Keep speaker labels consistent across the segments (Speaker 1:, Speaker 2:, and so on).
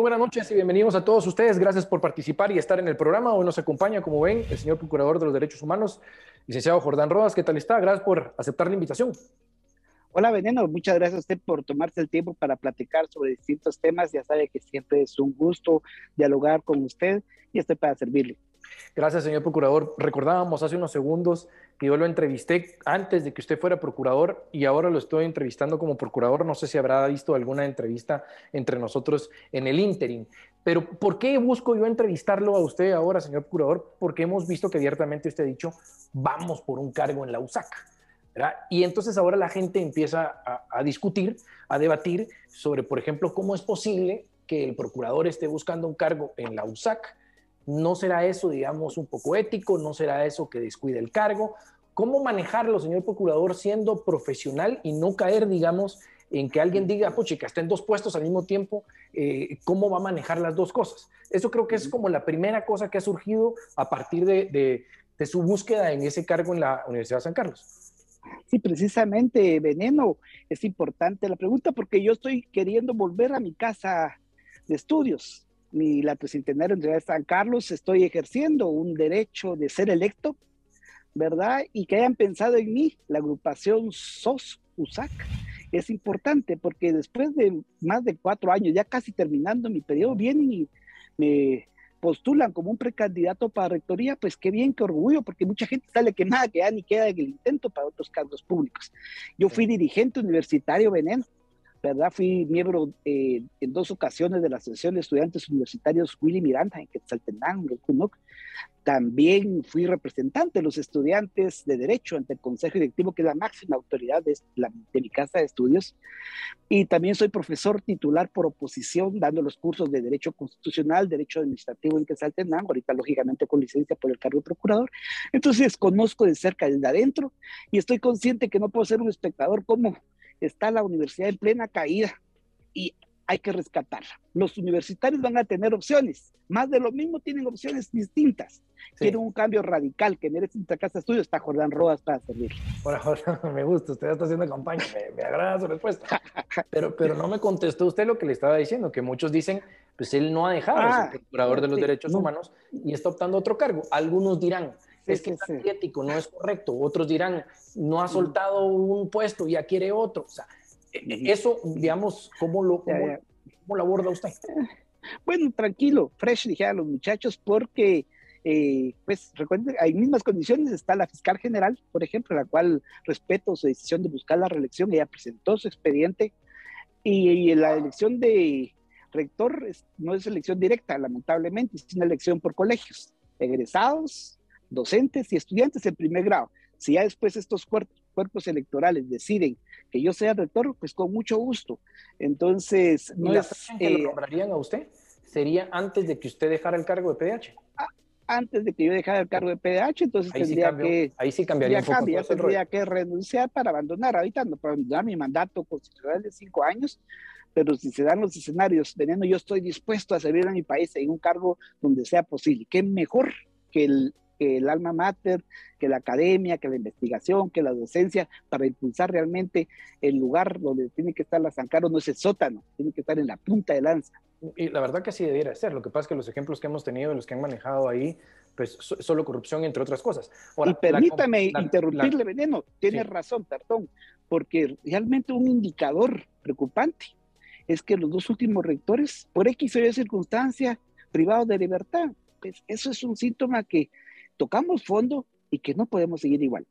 Speaker 1: Buenas noches y bienvenidos a todos ustedes. Gracias por participar y estar en el programa. Hoy nos acompaña, como ven, el señor Procurador de los Derechos Humanos, licenciado Jordán Rodas. ¿Qué tal está? Gracias por aceptar la invitación.
Speaker 2: Hola, Veneno. Muchas gracias a usted por tomarse el tiempo para platicar sobre distintos temas. Ya sabe que siempre es un gusto dialogar con usted y estoy para servirle.
Speaker 1: Gracias, señor procurador. Recordábamos hace unos segundos que yo lo entrevisté antes de que usted fuera procurador y ahora lo estoy entrevistando como procurador. No sé si habrá visto alguna entrevista entre nosotros en el interim. Pero ¿por qué busco yo entrevistarlo a usted ahora, señor procurador? Porque hemos visto que abiertamente usted ha dicho, vamos por un cargo en la USAC. Y entonces ahora la gente empieza a, a discutir, a debatir sobre, por ejemplo, cómo es posible que el procurador esté buscando un cargo en la USAC ¿No será eso, digamos, un poco ético? ¿No será eso que descuide el cargo? ¿Cómo manejarlo, señor procurador, siendo profesional y no caer, digamos, en que alguien diga, pucha, que está en dos puestos al mismo tiempo, eh, ¿cómo va a manejar las dos cosas? Eso creo que es como la primera cosa que ha surgido a partir de, de su búsqueda en ese cargo en la Universidad de San Carlos.
Speaker 2: Sí, precisamente, Veneno, es importante la pregunta porque yo estoy queriendo volver a mi casa de estudios mi la tricentenario de San Carlos, estoy ejerciendo un derecho de ser electo, ¿verdad? Y que hayan pensado en mí, la agrupación SOS USAC. Es importante porque después de más de cuatro años, ya casi terminando mi periodo, vienen y me postulan como un precandidato para rectoría, pues qué bien, qué orgullo, porque mucha gente sale que nada, que ya ni queda en el intento para otros cargos públicos. Yo fui dirigente universitario veneno, ¿verdad? Fui miembro eh, en dos ocasiones de la Asociación de Estudiantes Universitarios Willy Miranda en Quetzaltenango, CUNOC. También fui representante de los estudiantes de Derecho ante el Consejo Directivo, que es la máxima autoridad de, mi casa de estudios. Y también soy profesor titular por oposición, dando los cursos de Derecho Constitucional, Derecho Administrativo en Quetzaltenango, ahorita lógicamente con licencia por el cargo de procurador. Entonces conozco de cerca desde adentro y estoy consciente que no puedo ser un espectador como está la universidad en plena caída y hay que rescatarla. Los universitarios van a tener opciones, más de lo mismo tienen opciones distintas. Quieren un cambio radical que merece nuestra casa estudio, está Jordán Rodas para servir.
Speaker 1: Por ahora me gusta, usted está haciendo campaña, me, agrada su respuesta. Pero, pero no me contestó usted lo que le estaba diciendo, que muchos dicen, pues él no ha dejado de ser ah, procurador de los derechos humanos y está optando otro cargo. Algunos dirán, es que es ético, no es correcto. Otros dirán, no ha soltado un puesto, ya quiere otro. O sea, e, e, eso, digamos, ¿cómo lo, cómo, lo aborda usted?
Speaker 2: Bueno, tranquilo, fresh, dije a los muchachos, porque, eh, pues, recuerden, hay mismas condiciones. Está la fiscal general, por ejemplo, la cual respeto su decisión de buscar la reelección. Ella presentó su expediente y, la elección de rector no es elección directa, lamentablemente, es una elección por colegios, egresados docentes y estudiantes en primer grado. Si ya después estos cuerpos, electorales deciden que yo sea rector, pues con mucho gusto. Entonces,
Speaker 1: no ¿Y la que lo eh, nombrarían a usted sería antes de que usted dejara el cargo de PDH.
Speaker 2: Ah, antes de que yo dejara el cargo de PDH, entonces tendría que
Speaker 1: ahí sí cambiaría
Speaker 2: cambia, tendría que renunciar para abandonar ahorita no para abandonar mi mandato constitucional de cinco años pero si se dan los escenarios, veneno, yo estoy dispuesto a servir a mi país en un cargo donde sea posible. ¿Qué mejor que el que el alma mater, que la academia, que la investigación, que la docencia, para impulsar realmente el lugar donde tiene que estar la San Carlos, no es el sótano, tiene que estar en la punta de lanza.
Speaker 1: Y la verdad que sí debiera ser. Lo que pasa es que los ejemplos que hemos tenido, los que han manejado ahí, pues solo corrupción, entre otras cosas.
Speaker 2: y permítame interrumpirle, Veneno, tiene razón, perdón, porque realmente un indicador preocupante es que los dos últimos rectores, por X o Y circunstancia, privados de libertad. Pues eso es un síntoma que tocamos fondo y que no podemos seguir igual.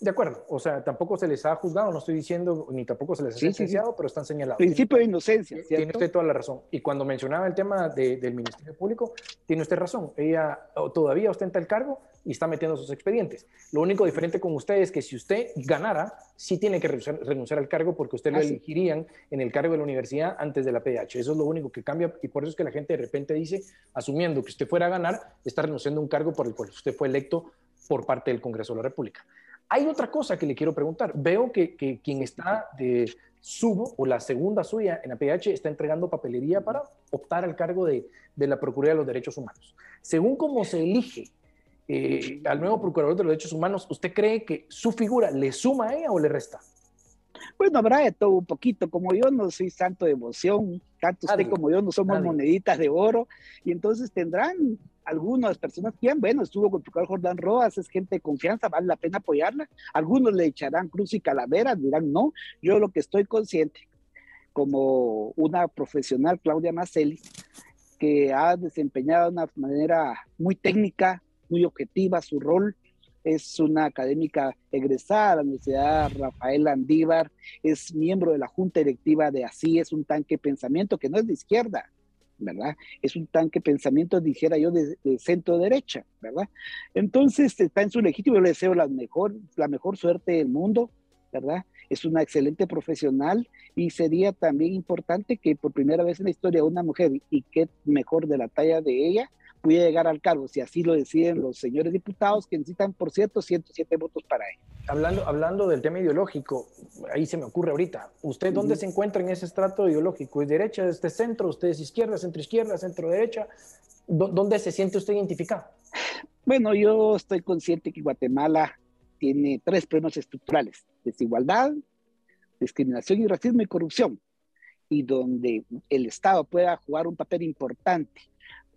Speaker 1: De acuerdo, o sea, tampoco se les ha juzgado, no estoy diciendo, ni tampoco se les ha sentenciado, pero están señalados.
Speaker 2: Principio de inocencia. ¿cierto?
Speaker 1: Tiene usted toda la razón. Y cuando mencionaba el tema del Ministerio Público, tiene usted razón. Ella todavía ostenta el cargo y está metiendo sus expedientes. Lo único diferente con usted es que si usted ganara, sí tiene que renunciar, al cargo porque usted lo ah, elegirían en el cargo de la universidad antes de la PH. Eso es lo único que cambia y por eso es que la gente de repente dice, asumiendo que usted fuera a ganar, está renunciando a un cargo por el cual usted fue electo por parte del Congreso de la República. Hay otra cosa que le quiero preguntar. Veo que, quien está de subo o la segunda suya en la PH está entregando papelería para optar al cargo de, la Procuraduría de los Derechos Humanos. Según cómo se elige eh, al nuevo Procurador de los Derechos Humanos, ¿usted cree que su figura le suma a ella o le resta?
Speaker 2: Bueno, habrá de todo un poquito. Como yo no soy santo de emoción, tanto usted como yo no somos moneditas de oro, y entonces tendrán algunas personas que, bueno, estuvo con tu Jordán Roas, es gente de confianza, vale la pena apoyarla. Algunos le echarán cruz y calavera, dirán no. Yo lo que estoy consciente, como una profesional, Claudia Macelli, que ha desempeñado de una manera muy técnica, muy objetiva su rol, es una académica egresada de la Universidad Rafael Andívar, es miembro de la Junta Directiva de ASI, es un tanque pensamiento que no es de izquierda, ¿verdad? Es un tanque pensamiento, dijera yo, de, centro derecha, ¿verdad? Entonces está en su legítimo, yo le deseo la mejor, la mejor suerte del mundo, ¿verdad? Es una excelente profesional y sería también importante que por primera vez en la historia una mujer, y qué mejor de la talla de ella, pudiera llegar al cargo, si así lo deciden los señores diputados, que necesitan, por cierto, 107 votos para ello.
Speaker 1: Hablando, hablando del tema ideológico, ahí se me ocurre ahorita, ¿usted dónde se encuentra en ese estrato ideológico? ¿Es derecha, es de centro? ¿Usted es izquierda, centro izquierda, centro derecha? ¿Dónde se siente usted identificado?
Speaker 2: Bueno, yo estoy consciente que Guatemala tiene tres problemas estructurales, desigualdad, discriminación y racismo y corrupción, y donde el Estado pueda jugar un papel importante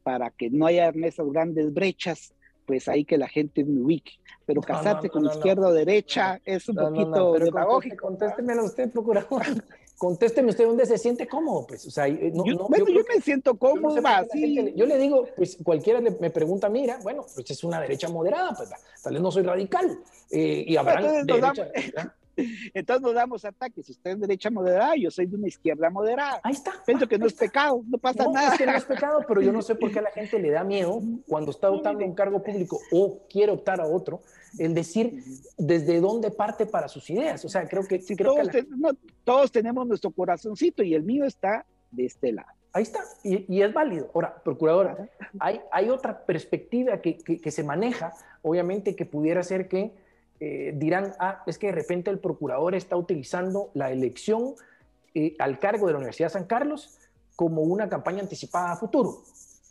Speaker 2: para que no haya esas grandes brechas, pues ahí que la gente me ubique. Pero casarse con izquierda o derecha es un poquito demagógico.
Speaker 1: Contésteme usted, procurador. Contésteme usted dónde se siente cómodo, pues. O sea,
Speaker 2: no, yo, bueno, yo, me siento cómodo,
Speaker 1: yo, le digo, pues cualquiera me pregunta, mira, bueno, pues es una derecha moderada, pues tal vez no soy radical. Eh, y habrán derecha,
Speaker 2: Entonces nos damos ataques. Usted es derecha moderada, yo soy de una izquierda moderada.
Speaker 1: Ahí está.
Speaker 2: Pienso que no es pecado, no pasa
Speaker 1: no,
Speaker 2: nada.
Speaker 1: Es que no es pecado, pero yo no sé por qué a la gente le da miedo cuando está optando un cargo público o quiere optar a otro, el decir desde dónde parte para sus ideas. O sea, creo que... Creo
Speaker 2: todos, que todos tenemos nuestro corazoncito y el mío está de este lado.
Speaker 1: Ahí está, y, es válido. Ahora, procuradora, hay, hay otra perspectiva que, que, que se maneja, obviamente, que pudiera ser que eh, dirán, ah, es que de repente el procurador está utilizando la elección eh, al cargo de la Universidad de San Carlos como una campaña anticipada a futuro.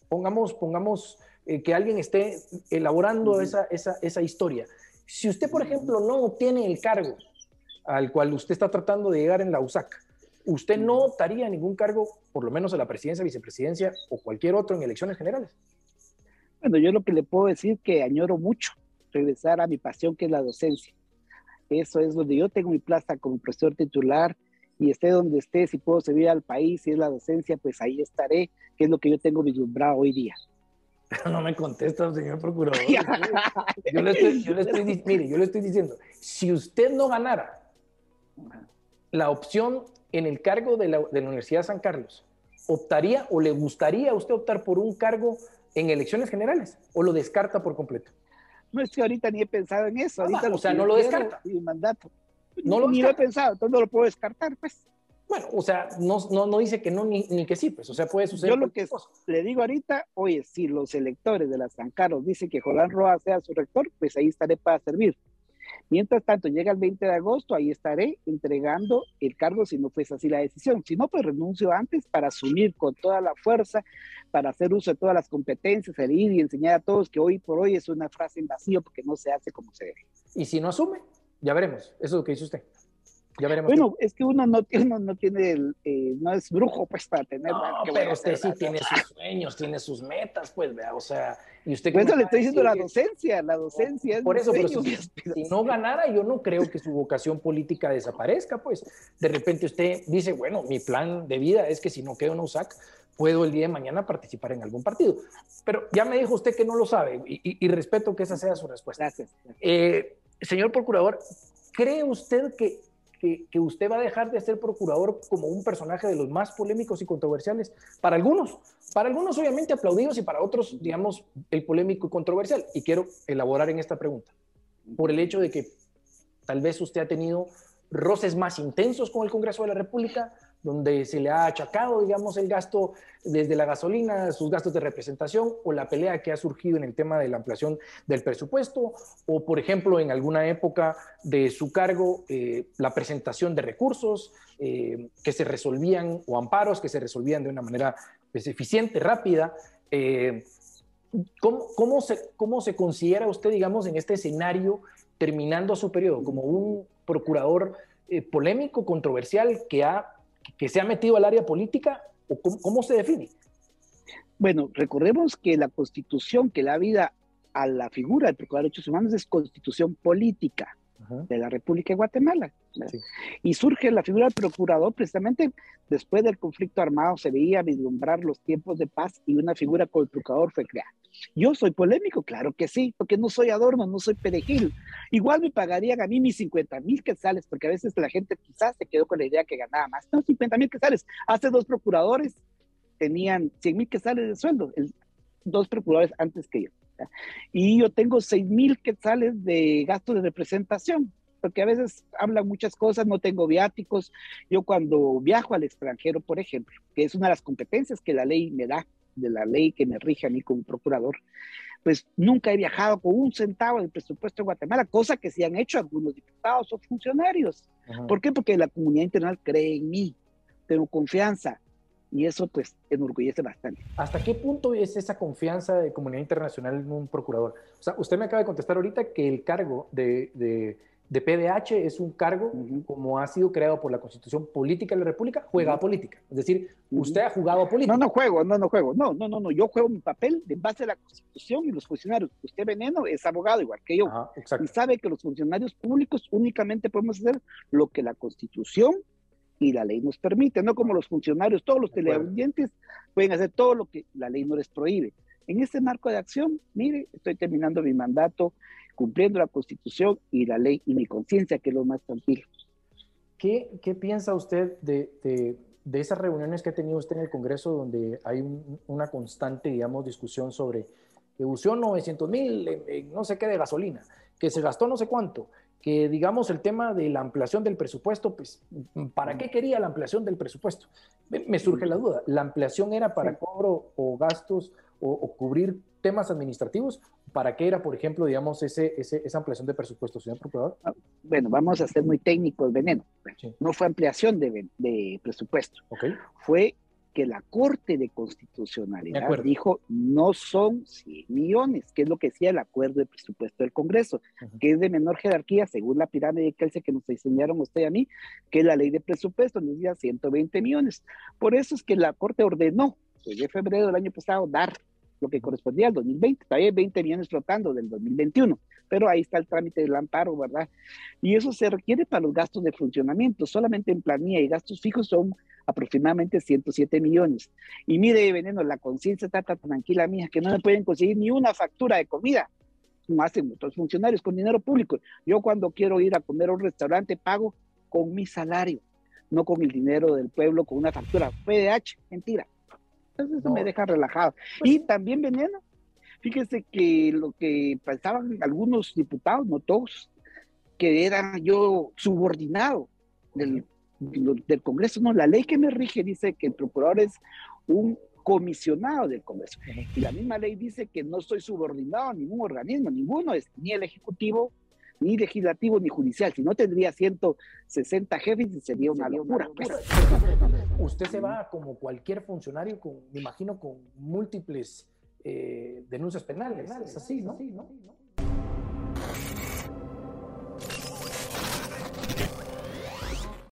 Speaker 1: Pongamos, pongamos eh, que alguien esté elaborando esa, esa, esa historia. Si usted, por ejemplo, no obtiene el cargo al cual usted está tratando de llegar en la USAC, usted no optaría a ningún cargo, por lo menos a la presidencia, vicepresidencia o cualquier otro en elecciones generales.
Speaker 2: Bueno, yo lo que le puedo decir que añoro mucho regresar a mi pasión que es la docencia. Eso es donde yo tengo mi plaza como profesor titular y esté donde esté, si puedo servir al país, si es la docencia, pues ahí estaré, que es lo que yo tengo vislumbrado hoy día.
Speaker 1: Pero no me contesta, señor procurador. yo, le estoy, yo le estoy, mire, yo le estoy diciendo, si usted no ganara la opción en el cargo de la, de la Universidad de San Carlos, ¿optaría o le gustaría a usted optar por un cargo en elecciones generales o lo descarta por completo?
Speaker 2: No es que ahorita ni he pensado en eso. Ahorita
Speaker 1: o sea, no lo descarta.
Speaker 2: Mi mandato. No lo ni he pensado, entonces no lo puedo descartar, pues.
Speaker 1: Bueno, o sea, no, no, no dice que no ni, ni, que sí, pues, o sea, puede suceder.
Speaker 2: Yo lo que le digo ahorita, oye, si los electores de las San Carlos dicen que Jolán Roa sea su rector, pues ahí estaré para servir. Mientras tanto, llega el 20 de agosto, ahí estaré entregando el cargo si no fuese así la decisión. Si no, pues renuncio antes para asumir con toda la fuerza, para hacer uso de todas las competencias, salir y enseñar a todos que hoy por hoy es una frase en vacío porque no se hace como se debe.
Speaker 1: Y si no asume, ya veremos. Eso es lo que dice usted. Ya veremos.
Speaker 2: Bueno, es que uno no tiene, no tiene eh, no es brujo, pues, para tener.
Speaker 1: No, pero usted sí tiene sus sueños, tiene sus metas, pues, vea, o sea, y usted.
Speaker 2: Por eso le estoy diciendo la docencia, la docencia.
Speaker 1: Por eso, pero si, si, no ganara, yo no creo que su vocación política desaparezca, pues. De repente usted dice, bueno, mi plan de vida es que si no quedo en USAC, puedo el día de mañana participar en algún partido. Pero ya me dijo usted que no lo sabe y, respeto que esa sea su respuesta.
Speaker 2: Gracias.
Speaker 1: Eh, señor procurador, ¿cree usted que que, usted va a dejar de ser procurador como un personaje de los más polémicos y controversiales. Para algunos, para algunos obviamente aplaudidos y para otros, digamos, el polémico y controversial. Y quiero elaborar en esta pregunta, por el hecho de que tal vez usted ha tenido roces más intensos con el Congreso de la República, donde se le ha achacado, digamos, el gasto desde la gasolina, sus gastos de representación o la pelea que ha surgido en el tema de la ampliación del presupuesto o, por ejemplo, en alguna época de su cargo, eh, la presentación de recursos eh, que se resolvían o amparos que se resolvían de una manera pues, eficiente, rápida. Eh, ¿cómo, cómo, se, ¿Cómo se considera usted, digamos, en este escenario, terminando su periodo, como un procurador polémico, controversial, que, ha, que se ha metido al área política? ¿O cómo, se define?
Speaker 2: Bueno, recordemos que la constitución que da vida a la figura del Procurador de Derechos Humanos es constitución política de la República de Guatemala. Y surge la figura del procurador precisamente después del conflicto armado, se veía vislumbrar los tiempos de paz y una figura como el procurador fue creada. Yo soy polémico, claro que sí, porque no soy adorno, no soy perejil. Igual me pagarían a mí mis 50 mil quetzales, porque a veces la gente quizás se quedó con la idea que ganaba más. No, 50 mil quetzales. Hace dos procuradores tenían 100 mil quetzales de sueldo, dos procuradores antes que yo. Y yo tengo 6 mil quetzales de gasto de representación, porque a veces hablan muchas cosas, no tengo viáticos. Yo cuando viajo al extranjero, por ejemplo, que es una de las competencias que la ley me da, de la ley que me rige a mí como procurador, pues nunca he viajado con un centavo del presupuesto de Guatemala, cosa que sí han hecho algunos diputados o funcionarios. ¿Por qué? Porque la comunidad internacional cree en mí, tengo confianza, y eso pues enorgullece bastante.
Speaker 1: ¿Hasta qué punto es esa confianza de comunidad internacional en un procurador? O sea, usted me acaba de contestar ahorita que el cargo de, de, de PDH es un cargo, como ha sido creado por la Constitución Política de la República, juega a política. Es decir, usted ha jugado a política.
Speaker 2: No, no juego, no, no juego. No, no, no, no. Yo juego mi papel de base a la Constitución y los funcionarios. Usted, Veneno, es abogado igual que yo. y sabe que los funcionarios públicos únicamente podemos hacer lo que la Constitución y la ley nos permite, no como los funcionarios, todos los teleaudientes pueden hacer todo lo que la ley no les prohíbe. En este marco de acción, mire, estoy terminando mi mandato, cumpliendo la constitución y la ley y mi conciencia, que es lo más tranquilo.
Speaker 1: ¿Qué, qué piensa usted de, de, de, esas reuniones que ha tenido usted en el Congreso donde hay una constante, digamos, discusión sobre que usó 900 mil, no sé qué, de gasolina, que se gastó no sé cuánto, que digamos el tema de la ampliación del presupuesto, pues, ¿para qué quería la ampliación del presupuesto? Me, surge la duda, ¿la ampliación era para cobro o gastos o, cubrir temas administrativos? ¿Para qué era, por ejemplo, digamos, ese, esa ampliación de presupuesto, señor Procurador? Ah,
Speaker 2: bueno, vamos a ser muy técnicos, Veneno. No fue ampliación de, de presupuesto, okay. fue que la Corte de Constitucionalidad dijo no son 100 millones, que es lo que decía el acuerdo de presupuesto del Congreso, que es de menor jerarquía según la pirámide de Kelce que nos enseñaron usted y a mí, que la ley de presupuesto nos decía 120 millones. Por eso es que la Corte ordenó, desde febrero del año pasado, dar lo que correspondía al 2020. Todavía hay 20 millones flotando del 2021, pero ahí está el trámite del amparo, ¿verdad? Y eso se requiere para los gastos de funcionamiento. Solamente en planilla y gastos fijos son aproximadamente 107 millones. Y mire, Veneno, la conciencia está tranquila mía que no me pueden conseguir ni una factura de comida como hacen otros funcionarios con dinero público. Yo cuando quiero ir a comer a un restaurante pago con mi salario, no con el dinero del pueblo, con una factura. PDH, mentira. Entonces eso me deja relajado. Pues y también veneno. Fíjese que lo que pensaban algunos diputados, no todos, que era yo subordinado del, del Congreso. No, la ley que me rige dice que el procurador es un comisionado del Congreso. Y la misma ley dice que no soy subordinado a ningún organismo, ninguno es ni el Ejecutivo, ni legislativo, ni judicial. Si no, tendría 160 jefes y sería una locura.
Speaker 1: Usted se va como cualquier funcionario, con, me imagino, con múltiples eh, denuncias penales. Es así, ¿no?